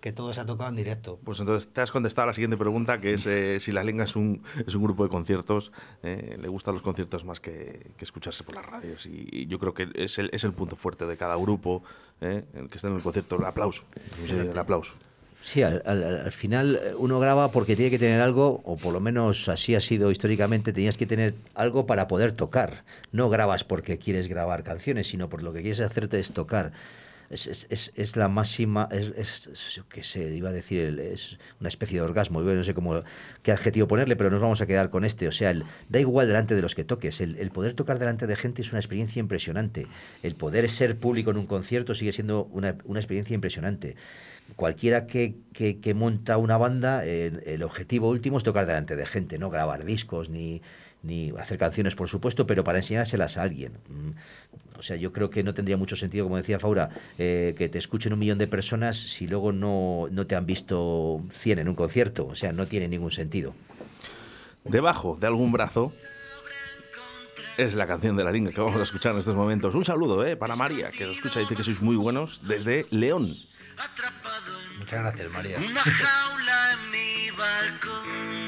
que todo se ha tocado en directo. Pues entonces te has contestado a la siguiente pregunta, que es eh, si La Lenga es un, es un grupo de conciertos, eh, le gustan los conciertos más que, escucharse por las radios. Y, yo creo que es el, es el punto fuerte de cada grupo, eh, el que está en el concierto, el aplauso, el aplauso. Sí, al, final eh, uno graba porque tiene que tener algo, o por lo menos así ha sido históricamente, tenías que tener algo para poder tocar. No grabas porque quieres grabar canciones, sino por lo que quieres hacerte es tocar. Es, es, es, la máxima, es, es que se iba a decir, es una especie de orgasmo, yo no sé cómo, qué adjetivo ponerle, pero nos vamos a quedar con este. O sea, da igual delante de los que toques, el, el, poder tocar delante de gente es una experiencia impresionante. El poder ser público en un concierto sigue siendo una, una experiencia impresionante cualquiera que, que, monta una banda, el objetivo último es tocar delante de gente, no grabar discos ni, ni hacer canciones, por supuesto, pero para enseñárselas a alguien. Mm, o sea, yo creo que no tendría mucho sentido, como decía Faura, eh, que te escuchen un millón de personas si luego no, no te han visto 100 en un concierto. O sea, no tiene ningún sentido. Debajo de algún brazo es la canción de la linga que vamos a escuchar en estos momentos. Un saludo eh, para María, que lo escucha y dice que sois muy buenos desde León. Muchas gracias, María. Una jaula en mi balcón.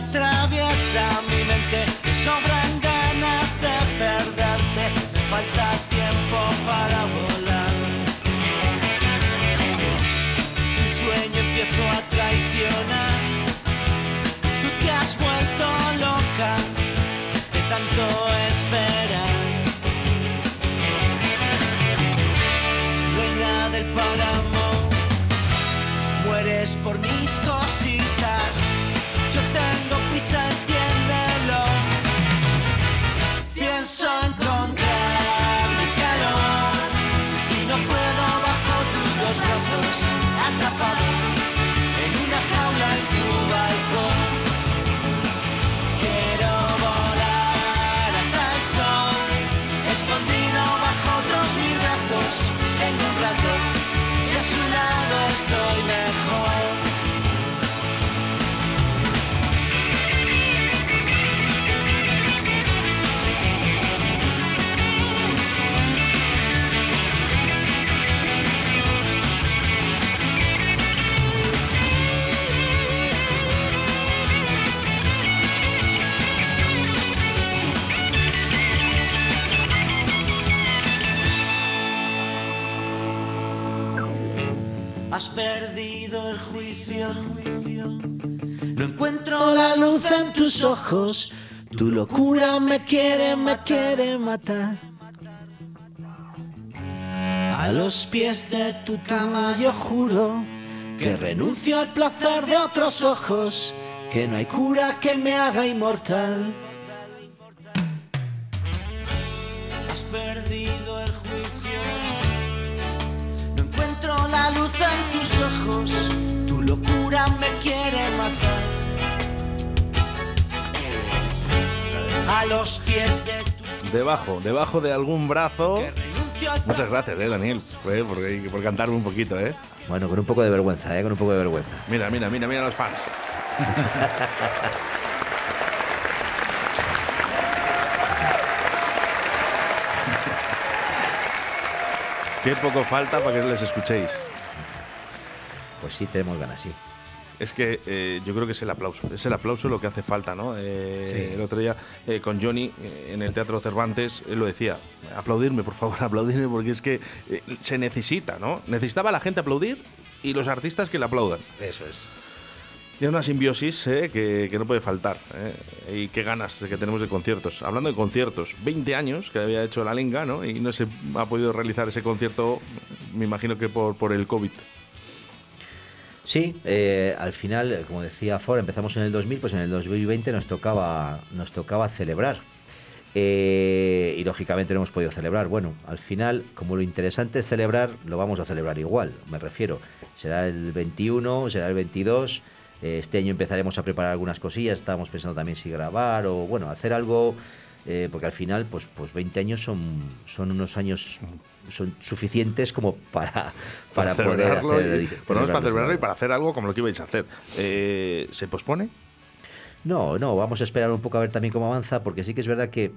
Atraviesa mi mente, me sobran ganas de perderte, me falta tiempo para volar. En tus ojos. Tu locura me quiere, me quiere matar. A los pies de tu cama yo juro que renuncio al placer de otros ojos, que no hay cura que me haga inmortal. A los pies de tu Debajo, debajo de algún brazo. Muchas gracias, eh, Daniel, eh, por, por cantarme un poquito, ¿eh? Bueno, con un poco de vergüenza, ¿eh? Con un poco de vergüenza. Mira, mira, mira, mira los fans. Qué poco falta para que les escuchéis. Pues sí, tenemos ganas, sí. Es que eh, yo creo que es el aplauso, es el aplauso lo que hace falta, ¿no? Eh, Sí. El otro día eh, con Johnny en el Teatro Cervantes, él lo decía, aplaudirme, por favor, *laughs* aplaudirme, porque es que se necesita, ¿no? Necesitaba la gente aplaudir y los artistas que le aplaudan. Eso es. Y una simbiosis que, que no puede faltar. Y qué ganas que tenemos de conciertos. Hablando de conciertos, 20 años que había hecho la Linga, ¿no? Y no se ha podido realizar ese concierto, me imagino que por, por el COVID. Sí, eh, al final, como decía Ford, empezamos en el 2000, pues en el 2020 nos tocaba, nos tocaba celebrar. Eh, y lógicamente no hemos podido celebrar. Bueno, al final, como lo interesante es celebrar, lo vamos a celebrar igual, me refiero. Será el 21, será el 22. eh, Este año empezaremos a preparar algunas cosillas. Estábamos pensando también si grabar o, bueno, hacer algo. eh, porque al final, pues, pues 20 años son, son unos años son suficientes como *laughs* para, para, poder celebrarlo, hacer- y, por lo menos para celebrarlo. y para hacer algo como lo que ibais a hacer. Eh, ¿Se pospone? No, no, vamos a esperar un poco a ver también cómo avanza, porque sí que es verdad que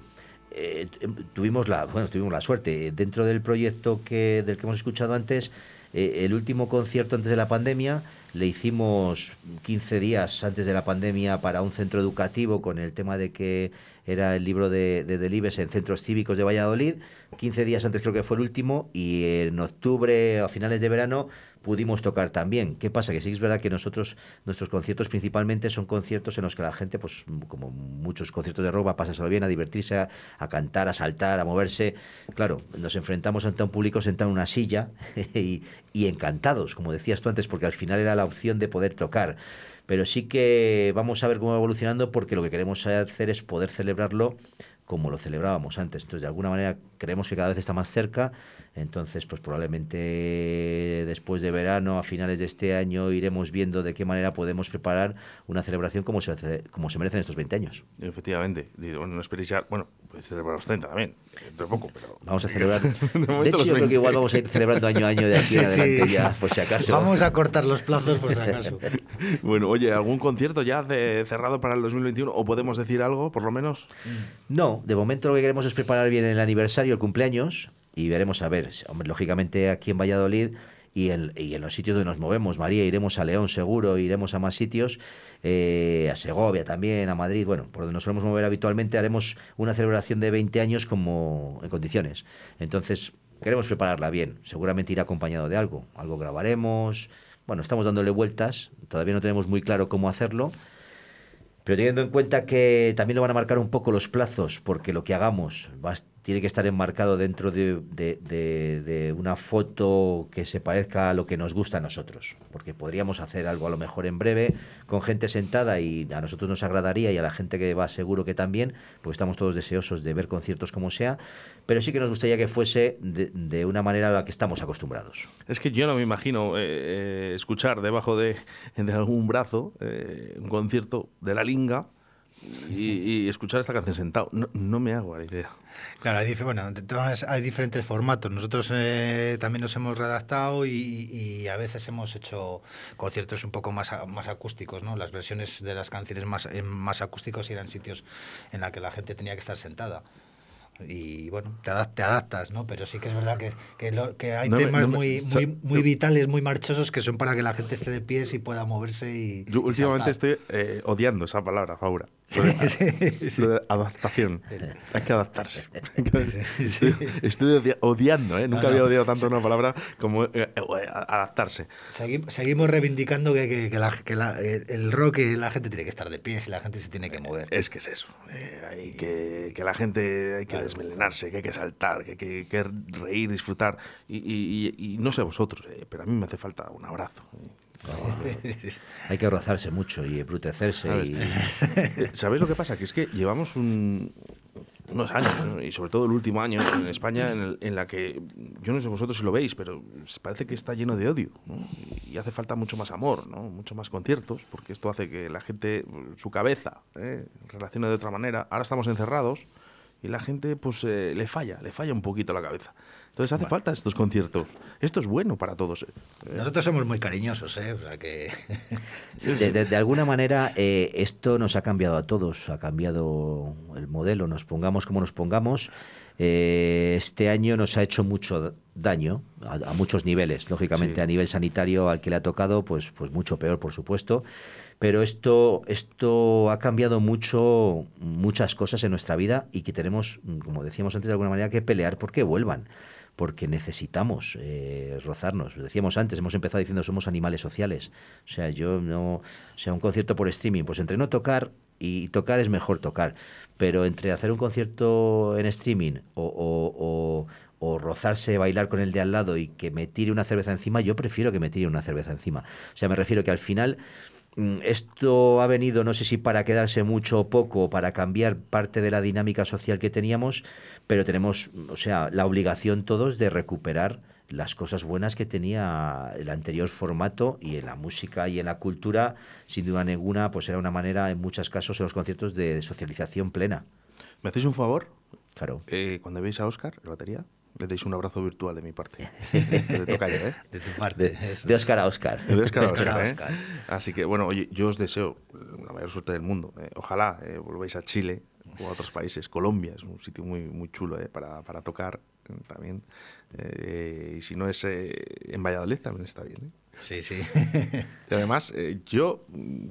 eh, tuvimos la, bueno, tuvimos la suerte dentro del proyecto que del que hemos escuchado antes. eh, el último concierto antes de la pandemia le hicimos 15 días antes de la pandemia para un centro educativo con el tema de que era el libro de, de Delibes en centros cívicos de Valladolid. 15 días antes creo que fue el último y en octubre, a finales de verano, pudimos tocar también. ¿Qué pasa? Que sí es verdad que nosotros, nuestros conciertos principalmente son conciertos en los que la gente, pues como muchos conciertos de rock, va a bien, a divertirse, a, a cantar, a saltar, a moverse. Claro, nos enfrentamos ante un público sentado en una silla *laughs* y, y encantados, como decías tú antes, porque al final era la opción de poder tocar. Pero sí que vamos a ver cómo va evolucionando porque lo que queremos hacer es poder celebrarlo como lo celebrábamos antes. Entonces, de alguna manera, creemos que cada vez está más cerca. Entonces, pues probablemente después de verano, a finales de este año, iremos viendo de qué manera podemos preparar una celebración como se, hace- como se merecen estos 20 años. Efectivamente. Bueno, no esperéis ya. Bueno, podéis celebrar los 30 también. Dentro de poco, pero. Vamos a celebrar. De *laughs* De, momento hecho, yo creo 20. que igual vamos a ir celebrando año a año de aquí en adelante sí. ya, por si acaso. Vamos a cortar los plazos por si acaso. *laughs* Bueno, oye, ¿algún concierto ya de- cerrado para el 2021? ¿O podemos decir algo, por lo menos? No, de momento lo que queremos es preparar bien el aniversario, el cumpleaños, y veremos a ver. Lógicamente aquí en Valladolid y en, y en los sitios donde nos movemos, María, iremos a León seguro, iremos a más sitios, eh, a Segovia también, a Madrid, bueno, por donde nos solemos mover habitualmente, haremos una celebración de 20 años como en condiciones. Entonces, queremos prepararla bien, seguramente irá acompañado de algo, algo grabaremos, bueno, estamos dándole vueltas, todavía no tenemos muy claro cómo hacerlo. Pero teniendo en cuenta que también lo van a marcar un poco los plazos, porque lo que hagamos va a- tiene que estar enmarcado dentro de, de- de- una foto que se parezca a lo que nos gusta a nosotros. Porque podríamos hacer algo a lo mejor en breve, con gente sentada y a nosotros nos agradaría y a la gente que va seguro que también, porque estamos todos deseosos de ver conciertos como sea, pero sí que nos gustaría que fuese de, una manera a la que estamos acostumbrados. Es que yo no me imagino eh, eh, escuchar debajo de, de algún brazo eh, un concierto de la linga y, y escuchar esta canción sentado. No, no me hago la idea. Claro, hay, bueno, hay diferentes formatos. Nosotros eh, también nos hemos redactado y, y a veces hemos hecho conciertos un poco más, más acústicos, ¿no? Las versiones de las canciones más, más acústicos eran sitios en la que la gente tenía que estar sentada. Y bueno, te, adaptas, ¿no? Pero sí que es verdad que, que, hay temas muy, muy, muy vitales, muy marchosos que son para que la gente esté de pies y pueda moverse y... Yo últimamente estoy eh, odiando esa palabra, Faura. *laughs* de adaptación. Hay que adaptarse. *laughs* Estoy, odiando, ¿eh? Nunca había odiado tanto una palabra como eh, eh, adaptarse. Seguimos, reivindicando que, el rock la gente tiene que estar de pies y la gente se tiene que mover. Es que es eso. hay que, que la gente hay que desmelenarse, que hay que saltar, que hay que, reír, disfrutar. Y, no sé vosotros, pero a mí me hace falta un abrazo. *laughs* Hay que rozarse mucho y embrutecerse. Y... Eh, *laughs* ¿Sabéis lo que pasa? Que es que llevamos unos años, y sobre todo el último año en España, en, la que, yo no sé vosotros si lo veis, pero parece que está lleno de odio. Y hace falta mucho más amor, ¿no? mucho más conciertos, porque esto hace que la gente, su cabeza, ¿eh? relacione de otra manera. Ahora estamos encerrados y la gente pues eh, le falla, le falla un poquito la cabeza. Entonces hace falta estos conciertos. Esto es bueno para todos. ¿eh? Nosotros somos muy cariñosos, ¿eh? O sea que... *laughs* de, alguna manera eh, esto nos ha cambiado a todos, ha cambiado el modelo, nos pongamos como nos pongamos. Eh, este año nos ha hecho mucho daño a, muchos niveles, lógicamente a nivel sanitario al que le ha tocado, pues, pues mucho peor, por supuesto. Pero esto, esto ha cambiado mucho, muchas cosas en nuestra vida y que tenemos, como decíamos antes, de alguna manera que pelear porque vuelvan porque necesitamos eh, rozarnos. Lo decíamos antes, hemos empezado diciendo somos animales sociales. O sea, yo no, o sea, un concierto por streaming, pues entre no tocar y tocar es mejor tocar, pero entre hacer un concierto en streaming o, o, o, rozarse, bailar con el de al lado y que me tire una cerveza encima, yo prefiero que me tire una cerveza encima. O sea, me refiero que al final mm, esto ha venido, no sé si para quedarse mucho o poco, para cambiar parte de la dinámica social que teníamos, pero tenemos, o sea, la obligación todos de recuperar las cosas buenas que tenía el anterior formato y en la música y en la cultura, sin duda ninguna, pues era una manera, en muchos casos, en los conciertos, de socialización plena. ¿Me hacéis un favor? Claro. Eh, cuando veis a Oscar, la batería, le deis un abrazo virtual de mi parte. le toca ya, ¿eh? De tu parte. De, Oscar a Oscar. De Oscar a Oscar, ¿eh? Así que, bueno, oye, yo os deseo la mayor suerte del mundo. ¿eh? Ojalá eh, volváis a Chile o a otros países. Colombia es un sitio muy, muy chulo ¿eh? para, para tocar también. Eh, y si no es eh, en Valladolid, también está bien. Sí, sí. y además, yo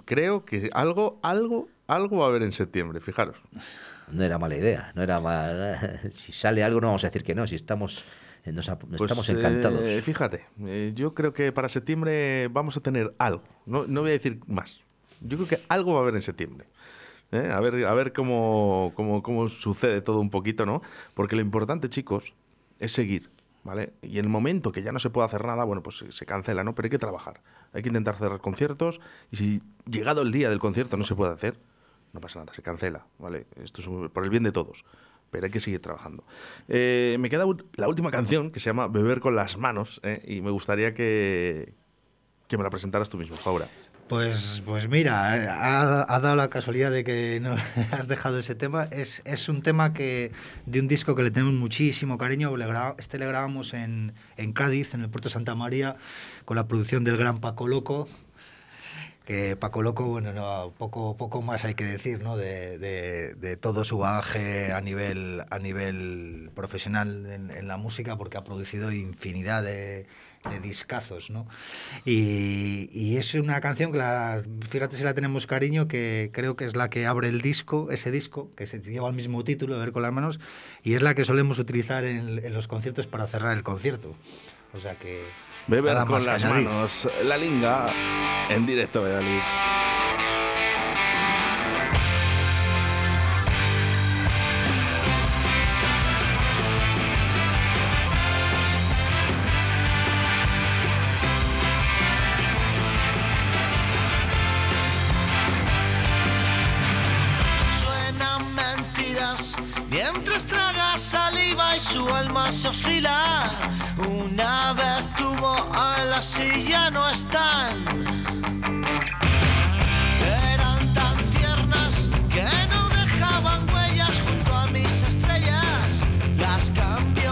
creo que algo, algo, algo va a haber en septiembre, fijaros. No era mala idea, no era *laughs* Si sale algo no vamos a decir que no, si estamos... Nos, pues, estamos encantados. fíjate, yo creo que para septiembre vamos a tener algo. No, no voy a decir más. Yo creo que algo va a haber en septiembre. ¿eh? A ver, a ver cómo, cómo, sucede todo un poquito, ¿no? Porque lo importante, chicos, es seguir. ¿Vale? Y en el momento que ya no se puede hacer nada, bueno, pues se cancela, ¿no? Pero hay que trabajar. Hay que intentar cerrar conciertos y si llegado el día del concierto no se puede hacer, no pasa nada, se cancela, ¿vale? Esto es por el bien de todos, pero hay que seguir trabajando. Eh, me queda la última canción que se llama Beber con las manos ¿eh? y me gustaría que, que me la presentaras tú mismo, Faura. Pues, pues mira, eh, ha, dado la casualidad de que no *laughs* has dejado ese tema. Es, es, un tema que de un disco que le tenemos muchísimo cariño. este le grabamos en, en, Cádiz, en el puerto Santa María, con la producción del gran Paco Loco. Que Paco Loco, bueno, no, poco, poco más hay que decir, ¿no? De, de, de todo su bagaje a nivel, a nivel profesional en, en la música, porque ha producido infinidad de de discazos, ¿no? Y, es una canción que, la, fíjate si la tenemos cariño, que creo que es la que abre el disco, ese disco, que se lleva el mismo título, Ver con las manos, y es la que solemos utilizar en, los conciertos para cerrar el concierto. O sea que... Beber con las manos, la linga, en directo, Valladolid. saliva y su alma se afila. Una vez tuvo alas si ya no están. Eran tan tiernas que no dejaban huellas junto a mis estrellas. Las cambié.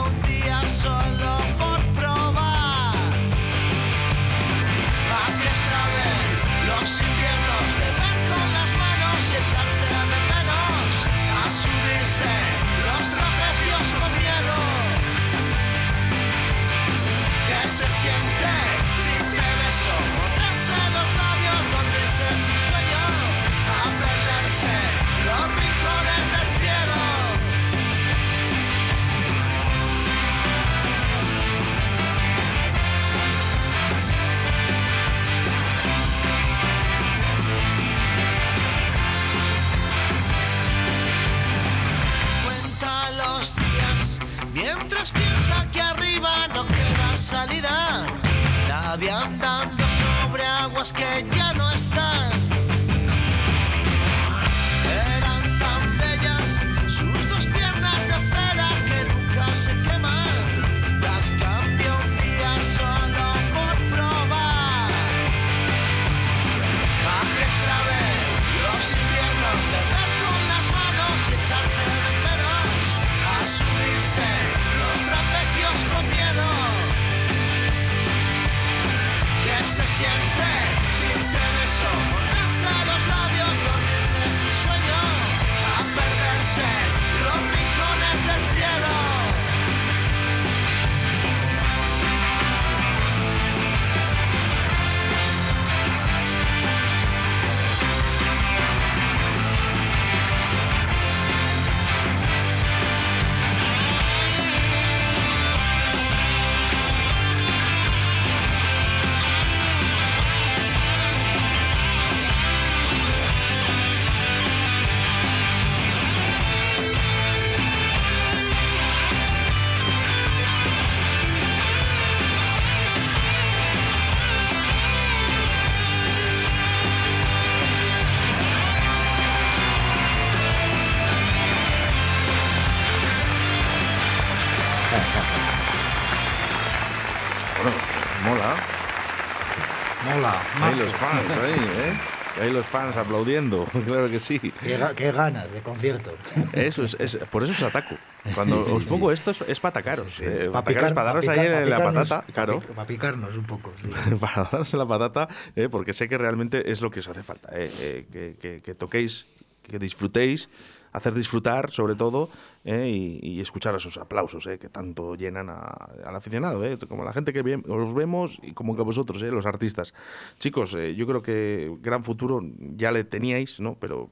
Mola. Ahí los fans, ahí, ¿eh? Ahí los fans aplaudiendo, *laughs* claro que sí. Qué, ga- qué ganas de concierto. Eso es, es- por eso os ataco. Cuando Sí, os sí, pongo esto es, es para atacaros. eh, Pa' para picar- para daros pa' ahí en la patata, claro. Para picarnos un poco. sí. *laughs* para daros en la patata, eh, porque sé que realmente es lo que os hace falta. eh, eh, que, que- que toquéis, que disfrutéis, hacer disfrutar sobre todo eh, y, y escuchar esos aplausos eh, que tanto llenan a- al aficionado, eh, como la gente que ve- os vemos y como que vosotros, eh, los artistas. Chicos, eh, yo creo que gran futuro ya le teníais, ¿no? pero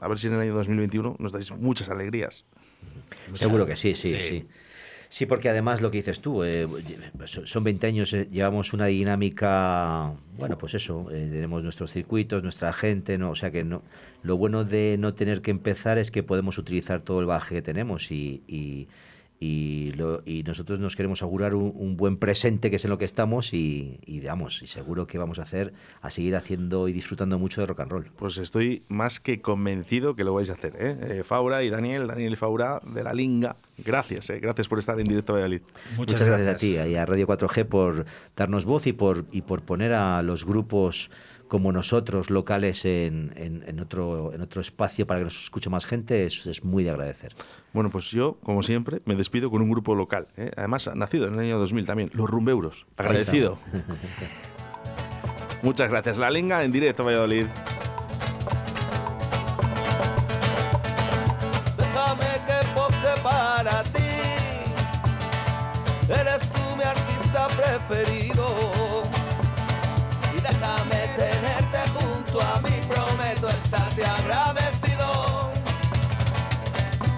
a ver si en el año 2021 nos dais muchas alegrías. Seguro que sí, sí, Sí. sí. Sí, porque además lo que dices tú, eh, son son 20 años, eh, llevamos una dinámica, bueno, pues eso, eh, tenemos nuestros circuitos, nuestra gente, ¿no? o sea que no, lo bueno de no tener que empezar es que podemos utilizar todo el bagaje que tenemos y, y, lo- y nosotros nos queremos augurar un, un buen presente, que es en lo que estamos, y, y digamos, y seguro que vamos a hacer, a seguir haciendo y disfrutando mucho de rock and roll. Pues estoy más que convencido que lo vais a hacer. ¿eh? Eh, Faura y Daniel, Daniel y Faura de la Linga, gracias, ¿eh? gracias por estar en directo a Valladolid. Muchas, gracias. a ti y a Radio 4G por darnos voz y por, y por poner a los grupos como nosotros, locales, en, en- en otro, en otro espacio para que nos escuche más gente, es, es muy de agradecer. Bueno, pues yo, como siempre, me despido con un grupo local. ¿eh? Además, nacido en el año 2000 también, los Rumbeuros. Agradecido. *laughs* Muchas gracias. La Linga en directo a Valladolid. Déjame que pose para ti. Eres tú mi artista preferido. Y déjame